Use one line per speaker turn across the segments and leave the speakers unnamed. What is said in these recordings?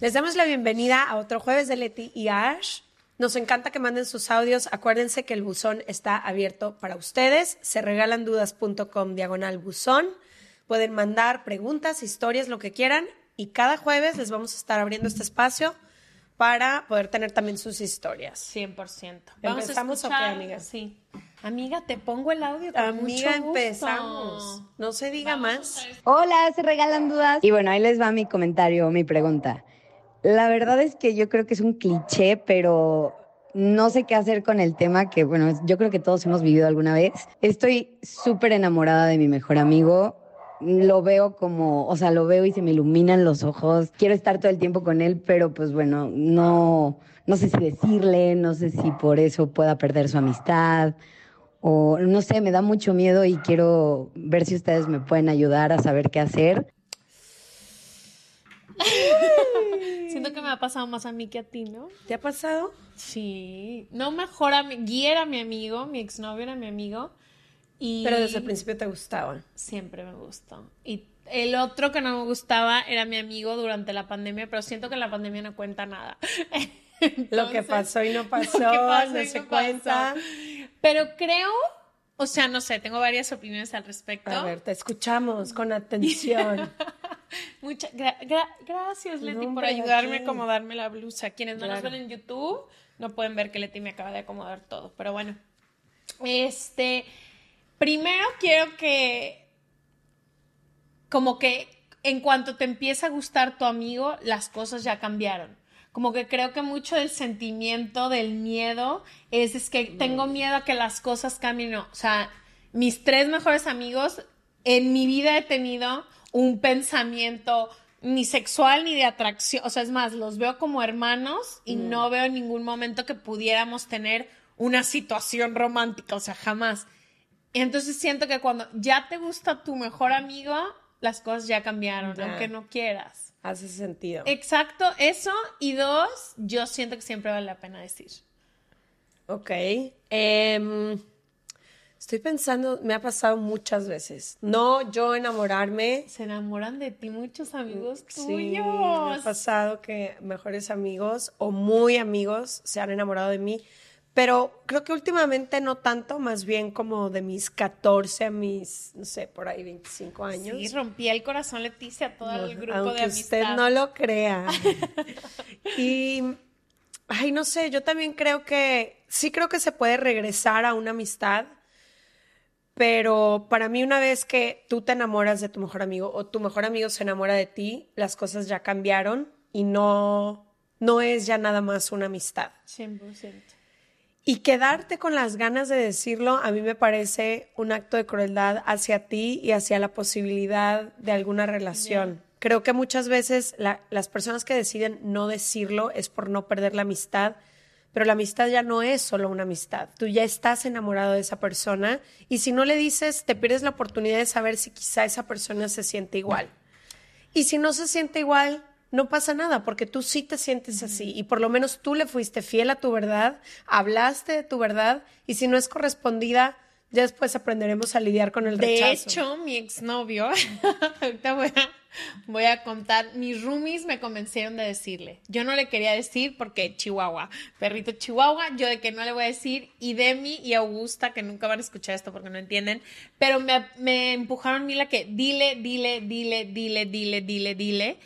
Les damos la bienvenida a otro jueves de Leti y Ash. Nos encanta que manden sus audios. Acuérdense que el buzón está abierto para ustedes. Se regalandudas.com diagonal buzón. Pueden mandar preguntas, historias, lo que quieran. Y cada jueves les vamos a estar abriendo este espacio para poder tener también sus historias.
100%.
¿Empezamos o qué, amiga?
Sí. Amiga, te pongo el audio con
Amiga,
mucho gusto.
empezamos. No se diga más.
Hola, se regalan dudas. Y bueno, ahí les va mi comentario, mi pregunta. La verdad es que yo creo que es un cliché, pero no sé qué hacer con el tema que, bueno, yo creo que todos hemos vivido alguna vez. Estoy súper enamorada de mi mejor amigo. Lo veo como, o sea, lo veo y se me iluminan los ojos. Quiero estar todo el tiempo con él, pero pues bueno, no, no sé si decirle, no sé si por eso pueda perder su amistad. O no sé, me da mucho miedo y quiero ver si ustedes me pueden ayudar a saber qué hacer.
Siento que me ha pasado más a mí que a ti, ¿no?
¿Te ha pasado?
Sí. No mejor a mi... Guy era mi amigo, mi exnovio era mi amigo. Y
Pero desde el principio te gustaba.
siempre me gustó. Y el otro que no me gustaba era mi amigo durante la pandemia, pero siento que la pandemia no cuenta nada.
Lo que pasó y no pasó,
lo que pasó
no
y
se
no
cuenta.
pasó. Pero creo, o sea, no sé, tengo varias opiniones al respecto.
A ver, te escuchamos con atención.
Muchas gracias, Leti,
No,
por ayudarme a acomodarme la blusa. Quienes no nos ven en YouTube no pueden ver que Leti me acaba de acomodar todo. Pero bueno, este, primero quiero que, como que en cuanto te empieza a gustar tu amigo, las cosas ya cambiaron. Como que creo que mucho del sentimiento, del miedo, es, es que tengo miedo a que las cosas cambien. No, o sea, mis tres mejores amigos, en mi vida he tenido un pensamiento ni sexual ni de atracción. O sea, es más, los veo como hermanos y no veo en ningún momento que pudiéramos tener una situación romántica. O sea, jamás. Entonces siento que cuando ya te gusta tu mejor amigo, las cosas ya cambiaron, aunque no quieras.
Hace sentido.
Exacto, eso. Y dos, yo siento que siempre vale la pena decir.
Ok. Em, estoy pensando, me ha pasado muchas veces. No yo enamorarme.
Se enamoran de ti muchos amigos
Sí,
tuyos.
me ha pasado que mejores amigos o muy amigos se han enamorado de mí. Pero creo que últimamente no tanto, más bien como de mis 14 a mis, no sé, por ahí 25 años.
Sí, rompí el corazón Leticia a todo el grupo
Aunque
de amistad.
usted no lo crea. y, ay, no sé, yo también creo que, sí creo que se puede regresar a una amistad, pero para mí una vez que tú te enamoras de tu mejor amigo o tu mejor amigo se enamora de ti, las cosas ya cambiaron y no, no es ya nada más una amistad.
100%.
Y quedarte con las ganas de decirlo a mí me parece un acto de crueldad hacia ti y hacia la posibilidad de alguna relación. Creo que muchas veces la- las personas que deciden no decirlo es por no perder la amistad, pero la amistad ya no es solo una amistad. Tú ya estás enamorado de esa persona y si no le dices, te pierdes la oportunidad de saber si quizá esa persona se siente igual. Y si no se siente igual, no pasa nada, porque tú sí te sientes así y por lo menos tú le fuiste fiel a tu verdad, hablaste de tu verdad y si no es correspondida, Ya después aprenderemos a lidiar con el rechazo.
De hecho, mi exnovio, ahorita voy a, voy a contar, mis roomies me convencieron de decirle. Yo no le quería decir porque Chihuahua, perrito Chihuahua, yo de que no le voy a decir, y Demi y Augusta, que nunca van a escuchar esto porque no entienden, pero me, me empujaron a que dile, dile, dile, dile, dile, dile, dile.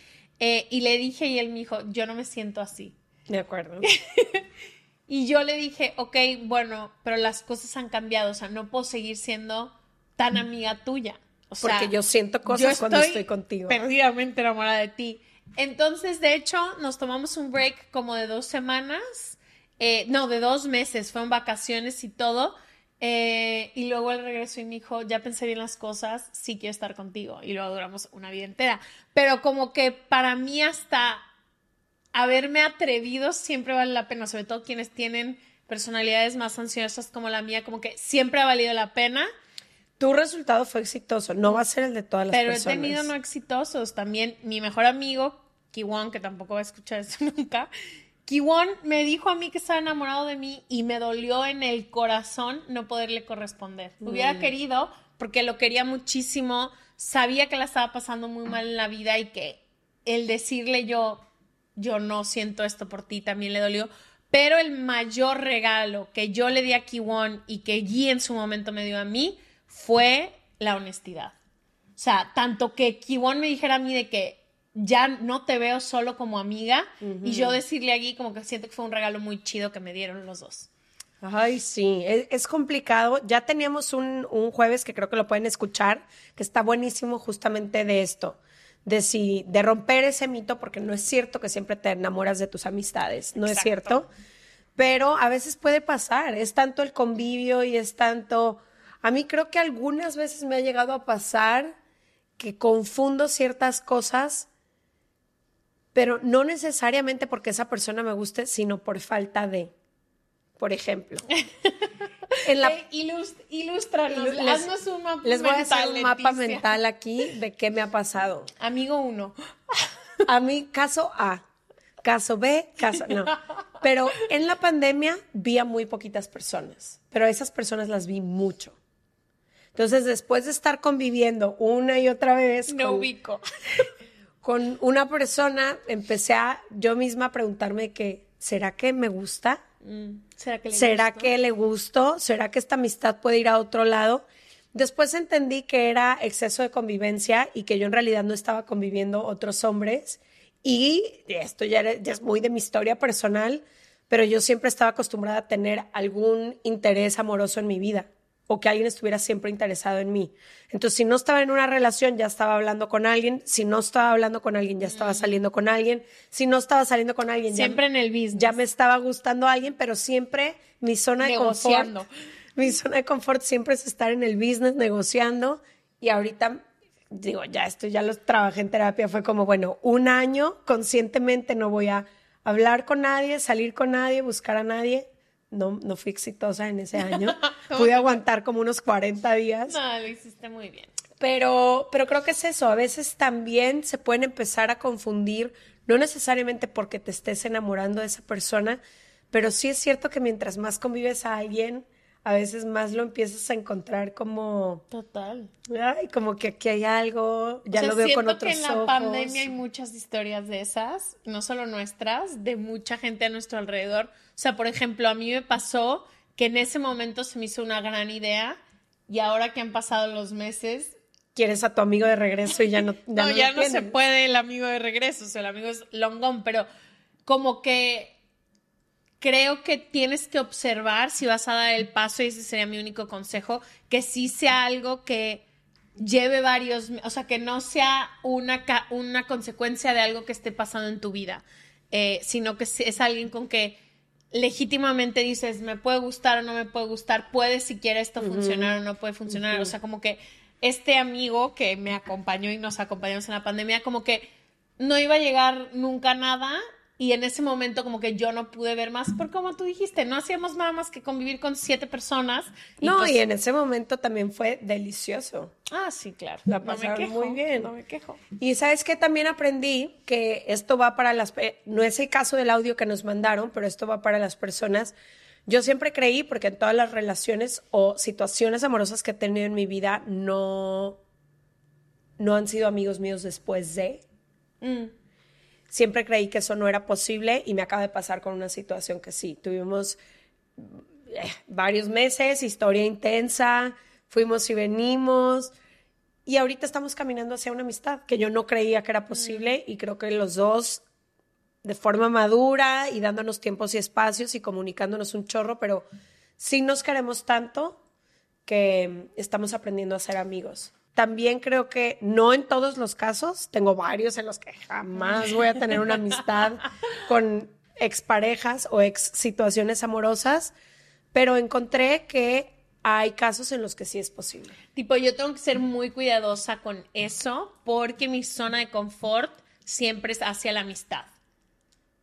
Eh, y le dije y él me dijo, yo no me siento así.
De acuerdo.
Y yo le dije, ok, bueno, pero las cosas han cambiado, o sea, no puedo seguir siendo tan amiga tuya. O sea,
Porque yo siento cosas cuando estoy contigo.
Perdidamente enamorada de ti. Entonces, de hecho, nos tomamos un break como de dos semanas, eh, no, de dos meses, fueron vacaciones y todo. Eh, y luego él regresó y me dijo, ya pensé bien las cosas, sí quiero estar contigo. Y luego duramos una vida entera. Pero como que para mí hasta haberme atrevido siempre vale la pena, sobre todo quienes tienen personalidades más ansiosas como la mía, como que siempre ha valido la pena.
Tu resultado fue exitoso, no va a ser el de todas las personas.
Pero he tenido no exitosos también. Mi mejor amigo, Kiwon, que tampoco va a escuchar eso nunca, Kiwon me dijo a mí que estaba enamorado de mí y me dolió en el corazón no poderle corresponder. Hubiera mm. querido, porque lo quería muchísimo, sabía que la estaba pasando muy mal en la vida y que el decirle yo, yo no siento esto por ti, también le dolió. Pero el mayor regalo que yo le di a Kiwon y que Guy en su momento me dio a mí fue la honestidad. O sea, tanto que Kiwon me dijera a mí de que ya no te veo solo como amiga y yo decirle a Guy como que siento que fue un regalo muy chido que me dieron los dos.
Ay, sí, es, complicado. Ya teníamos un, un, jueves que creo que lo pueden escuchar, que está buenísimo justamente de esto de si de romper ese mito porque no es cierto que siempre te enamoras de tus amistades, no es cierto, pero a veces puede pasar, es tanto el convivio y es tanto a mí creo que algunas veces me ha llegado a pasar que confundo ciertas cosas pero no necesariamente porque esa persona me guste, sino por falta de por ejemplo.
En la, ilústranos, haznos un mapa
Les voy a hacer un mapa mental aquí de qué me ha pasado.
Amigo uno.
A mí, caso A. Caso B, caso no. Pero en la pandemia vi a muy poquitas personas, pero a esas personas las vi mucho. Entonces, después de estar conviviendo una y otra vez.
No ubico.
Con una persona, empecé a yo misma preguntarme que, ¿será que me gusta?
Mm, ¿Será que le
¿Será que le gustó? ¿Será que esta amistad puede ir a otro lado? Después entendí que era exceso de convivencia y que yo en realidad no estaba conviviendo otros hombres. Y esto ya, ya es muy de mi historia personal, pero yo siempre estaba acostumbrada a tener algún interés amoroso en mi vida o que alguien estuviera siempre interesado en mí. Entonces, si no estaba en una relación, ya estaba hablando con alguien. Si no estaba hablando con alguien, ya estaba saliendo con alguien. Si no estaba saliendo con alguien,
siempre en el business.
Ya me estaba gustando a alguien, pero siempre mi zona de confort. Mi zona de confort siempre es estar en el business negociando. Y ahorita digo, ya esto ya lo trabajé en terapia. Fue como, bueno, un año conscientemente no voy a hablar con nadie, salir con nadie, buscar a nadie no, no fui exitosa en ese año. Pude aguantar como unos 40 días.
No, lo hiciste muy bien.
Pero, pero creo que es eso. A veces también se pueden empezar a confundir, no necesariamente porque te estés enamorando de esa persona, pero sí es cierto que mientras más convives a alguien, a veces más lo empiezas a encontrar como
total.
Ay como que aquí hay algo ya lo veo con otros
que en la pandemia hay muchas historias de esas no solo nuestras de mucha gente a nuestro alrededor. O sea por ejemplo a mí me pasó que en ese momento se me hizo una gran idea y ahora que han pasado los meses
quieres a tu amigo de regreso y ya no
ya no, ya no se puede el amigo de regreso o sea el amigo es longón pero como que creo que tienes que observar si vas a dar el paso, y ese sería mi único consejo, que sí sea algo que lleve varios, o sea, que no sea una, una consecuencia de algo que esté pasando en tu vida, eh, sino que es alguien con que legítimamente dices, me puede gustar o no me puede gustar, puede si quiere esto funcionar o no puede funcionar, o sea, como que este amigo que me acompañó y nos acompañamos en la pandemia, como que no iba a llegar nunca nada y en ese momento como que yo no pude ver más, por como tú dijiste, no hacíamos nada más que convivir con siete personas.
no, pues y en ese momento también fue delicioso.
Ah, sí, claro.
La pasaron muy bien.
No me quejo.
Y sabes que también aprendí que esto va para las, no es el caso del audio que nos mandaron, pero esto va para las personas. Yo siempre creí, porque en todas las relaciones o situaciones amorosas que he tenido en mi vida, no, no han sido amigos míos después de.
Mm.
Siempre creí que eso no era posible y me acaba de pasar con una situación que sí. Tuvimos eh, varios meses, historia intensa, fuimos y venimos. Y ahorita estamos caminando hacia una amistad que yo no creía que era posible y creo que los dos de forma madura y dándonos tiempos y espacios y comunicándonos un chorro, pero sí nos queremos tanto que estamos aprendiendo a ser amigos. También creo que no en todos los casos, tengo varios en los que jamás voy a tener una amistad con exparejas o ex situaciones amorosas, pero encontré que hay casos en los que sí es posible.
Tipo, yo tengo que ser muy cuidadosa con eso porque mi zona de confort siempre es hacia la amistad.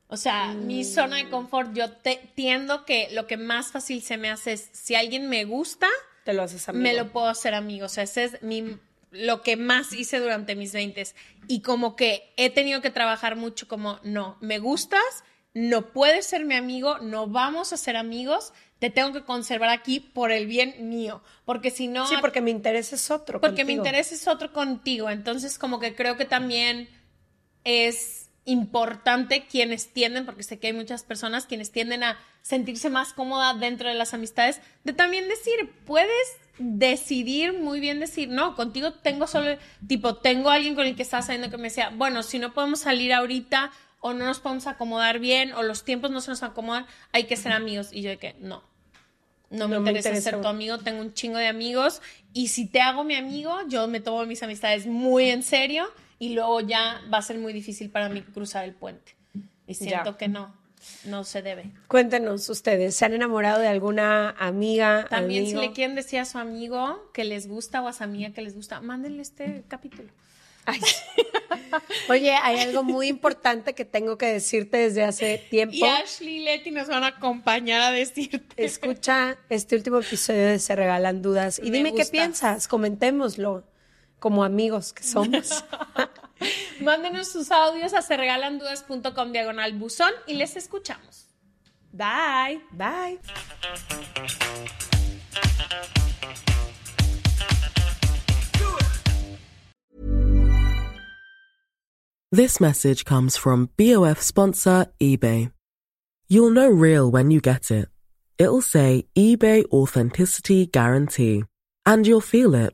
O sea, mi zona de confort, yo te, tiendo que lo que más fácil se me hace es, si alguien me gusta,
Te lo haces amigo.
me lo puedo hacer amigo. O sea, ese es mi, lo que más hice durante mis 20 Y como que he tenido que trabajar mucho como, no, me gustas, no puedes ser mi amigo, no vamos a ser amigos, te tengo que conservar aquí por el bien mío. Porque si no...
Sí, porque mi interés es otro.
Porque mi
contigo.
interés es otro contigo. Entonces, como que creo que también es importante quienes tienden, porque sé que hay muchas personas quienes tienden a sentirse más cómoda dentro de las amistades, de también decir, puedes decidir muy bien decir, no, contigo tengo solo, tipo, tengo alguien con el que estás saliendo que me decía, bueno, si no podemos salir ahorita o no nos podemos acomodar bien o los tiempos no se nos acomodan, hay que ser amigos. Y yo de que, no, no me
No me
interesa. ser tu amigo, tengo un chingo de amigos y si te hago mi amigo, yo me tomo mis amistades muy en serio y luego ya va a ser muy difícil para mí cruzar el puente. Y siento
Ya.
que no, no se debe.
Cuéntenos ustedes, ¿se han enamorado de alguna amiga?
También si le quieren decir a su amigo que les gusta o a su amiga que les gusta, mándenle este capítulo.
Ay. Oye, hay algo muy importante que tengo que decirte desde hace tiempo.
Y Ashley y Leti nos van a acompañar a decirte.
Escucha este último episodio de Se Regalan Dudas y
Me
dime qué piensas, comentémoslo como amigos que somos.
Mándenos sus audios a serregalandudas.com diagonal buzón y les escuchamos. Bye.
Bye.
This message comes from BOF sponsor eBay. You'll know real when you get it. It'll say eBay Authenticity Guarantee. And you'll feel it.